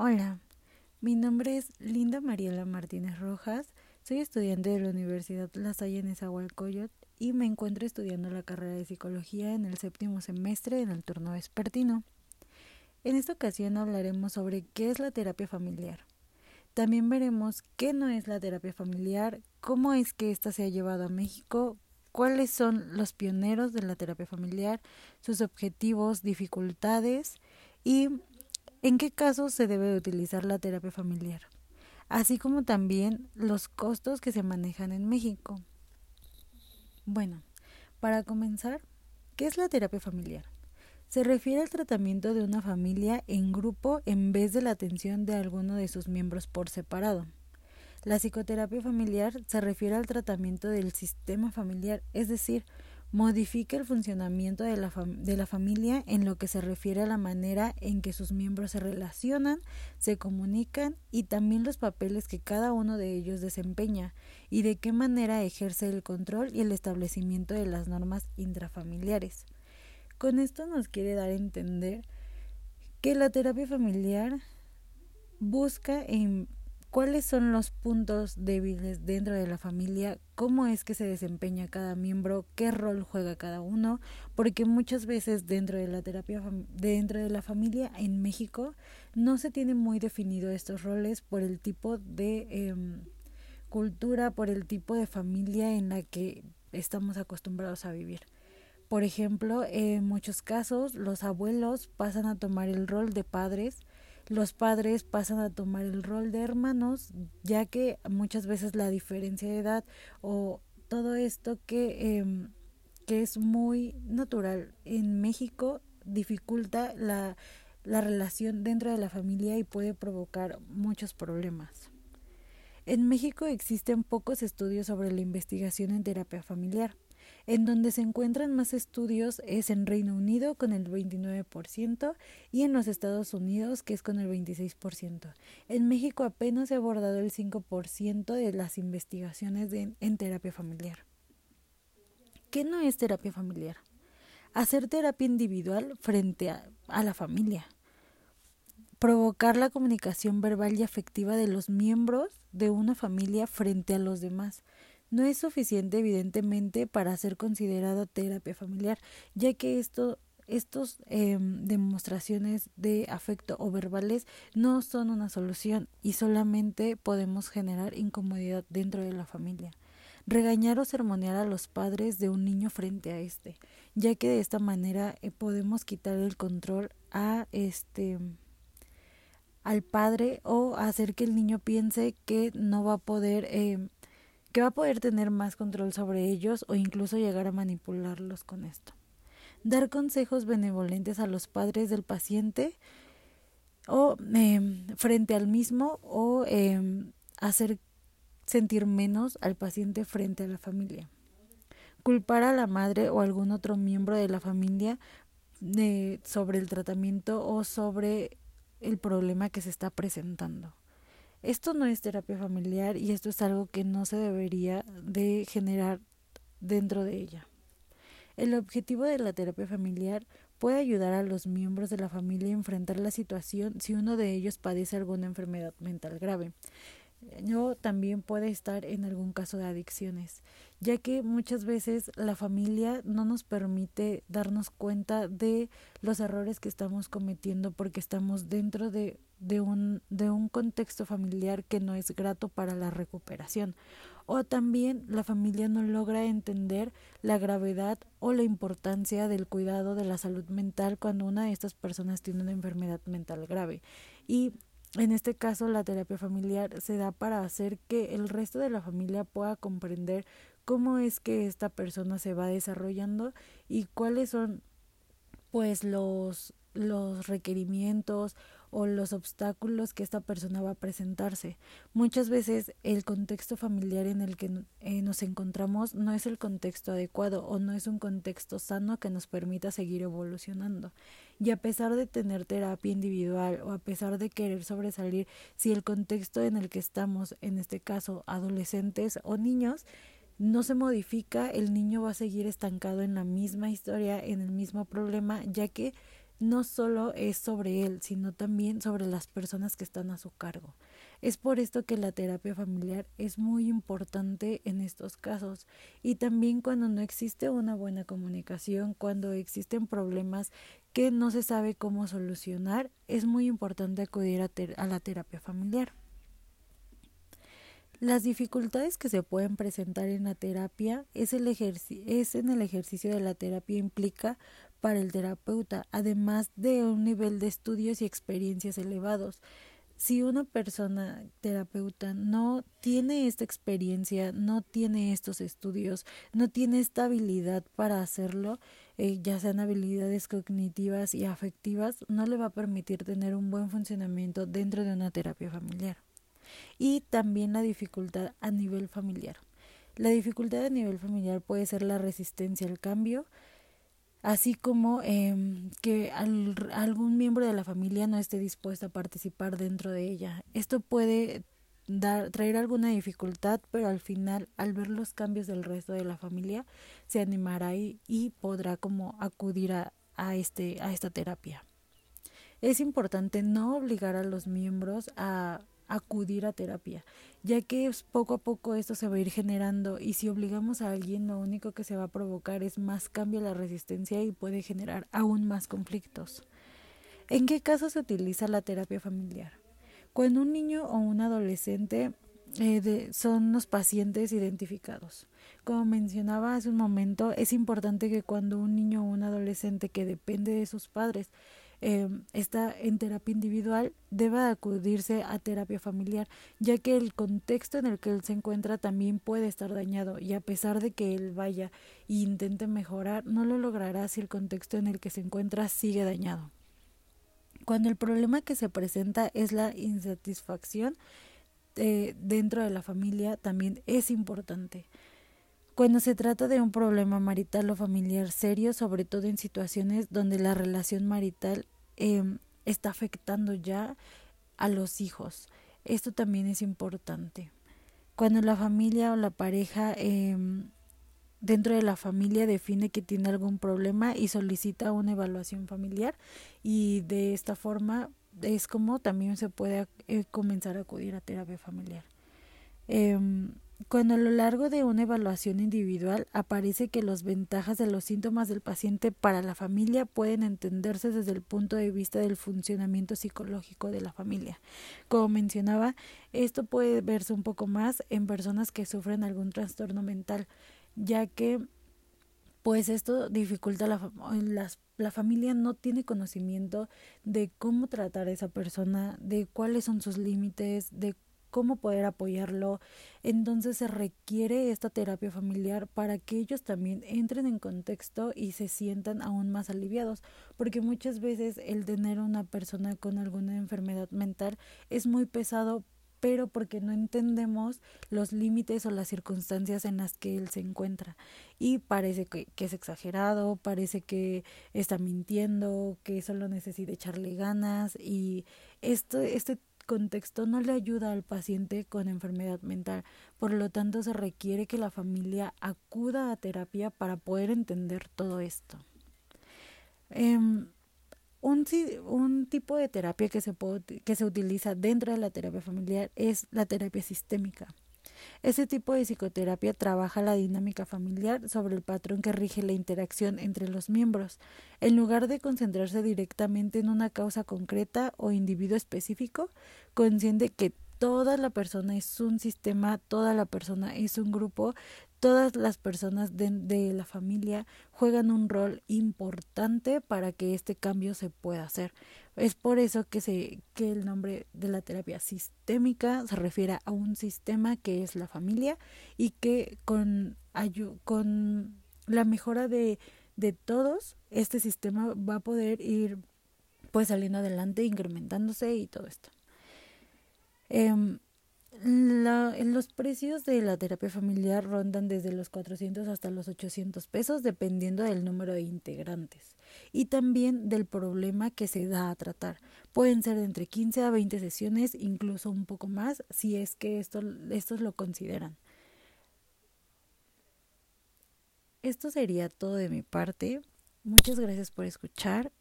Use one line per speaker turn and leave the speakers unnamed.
Hola, mi nombre es Linda Mariela Martínez Rojas, soy estudiante de la Universidad La Salle en y me encuentro estudiando la carrera de psicología en el séptimo semestre en el turno vespertino. En esta ocasión hablaremos sobre qué es la terapia familiar. También veremos qué no es la terapia familiar, cómo es que ésta se ha llevado a México, cuáles son los pioneros de la terapia familiar, sus objetivos, dificultades y en qué casos se debe utilizar la terapia familiar, así como también los costos que se manejan en México. Bueno, para comenzar, ¿qué es la terapia familiar? Se refiere al tratamiento de una familia en grupo en vez de la atención de alguno de sus miembros por separado. La psicoterapia familiar se refiere al tratamiento del sistema familiar, es decir, modifica el funcionamiento de la, de la, familia en lo que se refiere a la manera en que sus miembros se relacionan, se comunican y también los papeles que cada uno de ellos desempeña y de qué manera ejerce el control y el establecimiento de las normas intrafamiliares. Con esto nos quiere dar a entender que la terapia familiar busca en cuáles son los puntos débiles dentro de la familia, cómo es que se desempeña cada miembro, qué rol juega cada uno, porque muchas veces dentro de la terapia dentro de la familia en México no se tiene muy definido estos roles por el tipo de em, cultura, por el tipo de familia en la que estamos acostumbrados a vivir. Por ejemplo, en muchos casos los abuelos pasan a tomar el rol de padres los padres pasan a tomar el rol de hermanos, ya que muchas veces la diferencia de edad o todo esto que, eh, que es muy natural en México dificulta la, la relación dentro de la familia y puede provocar muchos problemas. En México existen pocos estudios sobre la investigación en terapia familiar. En donde se encuentran más estudios es en Reino Unido con el 29% y en los Estados Unidos que es con el 26%. En México apenas se ha abordado el 5% de las investigaciones en terapia familiar. ¿Qué no es terapia familiar? Hacer terapia individual frente a la familia provocar la comunicación verbal y afectiva de los miembros de una familia frente a los demás, no es suficiente evidentemente para ser considerado terapia familiar, ya que esto estos em, demostraciones de afecto o verbales no son una solución y solamente podemos generar incomodidad dentro de la familia. Regañar o sermonear a los padres de un niño frente a este, ya que de esta manera eh, podemos quitar el control a este al padre o hacer que el niño piense que no va a poder em, va a poder tener más control sobre ellos o incluso llegar a manipularlos con esto. Dar consejos benevolentes a los padres del paciente o em, frente al mismo o em, hacer sentir menos al paciente frente a la familia. Culpar a la madre o algún otro miembro de la familia de, sobre el tratamiento o sobre el problema que se está presentando. Esto no es terapia familiar y esto es algo que no se debería de generar dentro de ella. El objetivo de la terapia familiar puede ayudar a los miembros de la familia a enfrentar la situación si uno de ellos padece alguna enfermedad mental grave o también puede estar en algún caso de adicciones, ya que muchas veces la familia no nos permite darnos cuenta de los errores que estamos cometiendo porque estamos dentro de, de, un, de un contexto familiar que no es grato para la recuperación. O también la familia no logra entender la gravedad o la importancia del cuidado de la salud mental cuando una de estas personas tiene una enfermedad mental grave. Y en este caso, la terapia familiar se da para hacer que el resto de la familia pueda comprender cómo es que esta persona se va desarrollando y cuáles son pues los los requerimientos o los obstáculos que esta persona va a presentarse. Muchas veces el contexto familiar en el que eh, nos encontramos no es el contexto adecuado o no es un contexto sano que nos permita seguir evolucionando. Y a pesar de tener terapia individual o a pesar de querer sobresalir, si el contexto en el que estamos, en este caso adolescentes o niños, no se modifica, el niño va a seguir estancado en la misma historia, en el mismo problema, ya que no solo es sobre él, sino también sobre las personas que están a su cargo. Es por esto que la terapia familiar es muy importante en estos casos y también cuando no existe una buena comunicación, cuando existen problemas que no se sabe cómo solucionar, es muy importante acudir a, la terapia familiar. Las dificultades que se pueden presentar en la terapia es, es en el ejercicio de la terapia implica para el terapeuta, además de un nivel de estudios y experiencias elevados. Si una persona terapeuta no tiene esta experiencia, no tiene estos estudios, no tiene esta habilidad para hacerlo, eh, ya sean habilidades cognitivas y afectivas, no le va a permitir tener un buen funcionamiento dentro de una terapia familiar. Y también la dificultad a nivel familiar. La dificultad a nivel familiar puede ser la resistencia al cambio, así como eh, que algún miembro de la familia no esté dispuesto a participar dentro de ella. Esto puede dar, traer alguna dificultad, pero al final, al ver los cambios del resto de la familia, se animará y, podrá como acudir a, este, a esta terapia. Es importante no obligar a los miembros a acudir a terapia, ya que poco a poco esto se va a ir generando y si obligamos a alguien lo único que se va a provocar es más cambio a la resistencia y puede generar aún más conflictos. ¿En qué caso se utiliza la terapia familiar? Cuando un niño o un adolescente eh, son los pacientes identificados. Como mencionaba hace un momento, es importante que cuando un niño o un adolescente que depende de sus padres eh, está en terapia individual, deba acudirse a terapia familiar, ya que el contexto en el que él se encuentra también puede estar dañado y a pesar de que él vaya e intente mejorar, no lo logrará si el contexto en el que se encuentra sigue dañado. Cuando el problema que se presenta es la insatisfacción eh, dentro de la familia, también es importante. Cuando se trata de un problema marital o familiar serio, sobre todo en situaciones donde la relación marital em, está afectando ya a los hijos, esto también es importante. Cuando la familia o la pareja em, dentro de la familia define que tiene algún problema y solicita una evaluación familiar y de esta forma es como también se puede eh, comenzar a acudir a terapia familiar. Em, cuando a lo largo de una evaluación individual aparece que las ventajas de los síntomas del paciente para la familia pueden entenderse desde el punto de vista del funcionamiento psicológico de la familia. Como mencionaba, esto puede verse un poco más en personas que sufren algún trastorno mental, ya que pues esto dificulta la, la, familia no tiene conocimiento de cómo tratar a esa persona, de cuáles son sus límites, de cómo poder apoyarlo. Entonces se requiere esta terapia familiar para que ellos también entren en contexto y se sientan aún más aliviados, porque muchas veces el tener una persona con alguna enfermedad mental es muy pesado pero porque no entendemos los límites o las circunstancias en las que él se encuentra. Y parece que, que, es exagerado, parece que está mintiendo, que solo necesita echarle ganas y esto, este contexto no le ayuda al paciente con enfermedad mental. Por lo tanto, se requiere que la familia acuda a terapia para poder entender todo esto. Um, un, tipo de terapia que se utiliza dentro de la terapia familiar es la terapia sistémica. Este tipo de psicoterapia trabaja la dinámica familiar sobre el patrón que rige la interacción entre los miembros. En lugar de concentrarse directamente en una causa concreta o individuo específico, consciente que toda la persona es un sistema, toda la persona es un grupo, todas las personas de, de, la familia juegan un rol importante para que este cambio se pueda hacer. Es por eso que, se, que el nombre de la terapia sistémica se refiere a un sistema que es la familia y que con, la mejora de, todos, este sistema va a poder ir pues saliendo adelante, incrementándose y todo esto. Eh, la, los precios de la terapia familiar rondan desde los 400 hasta los 800 pesos dependiendo del número de integrantes y también del problema que se da a tratar. Pueden ser de entre 15 a 20 sesiones, incluso un poco más, si es que esto, estos lo consideran. Esto sería todo de mi parte. Muchas gracias por escuchar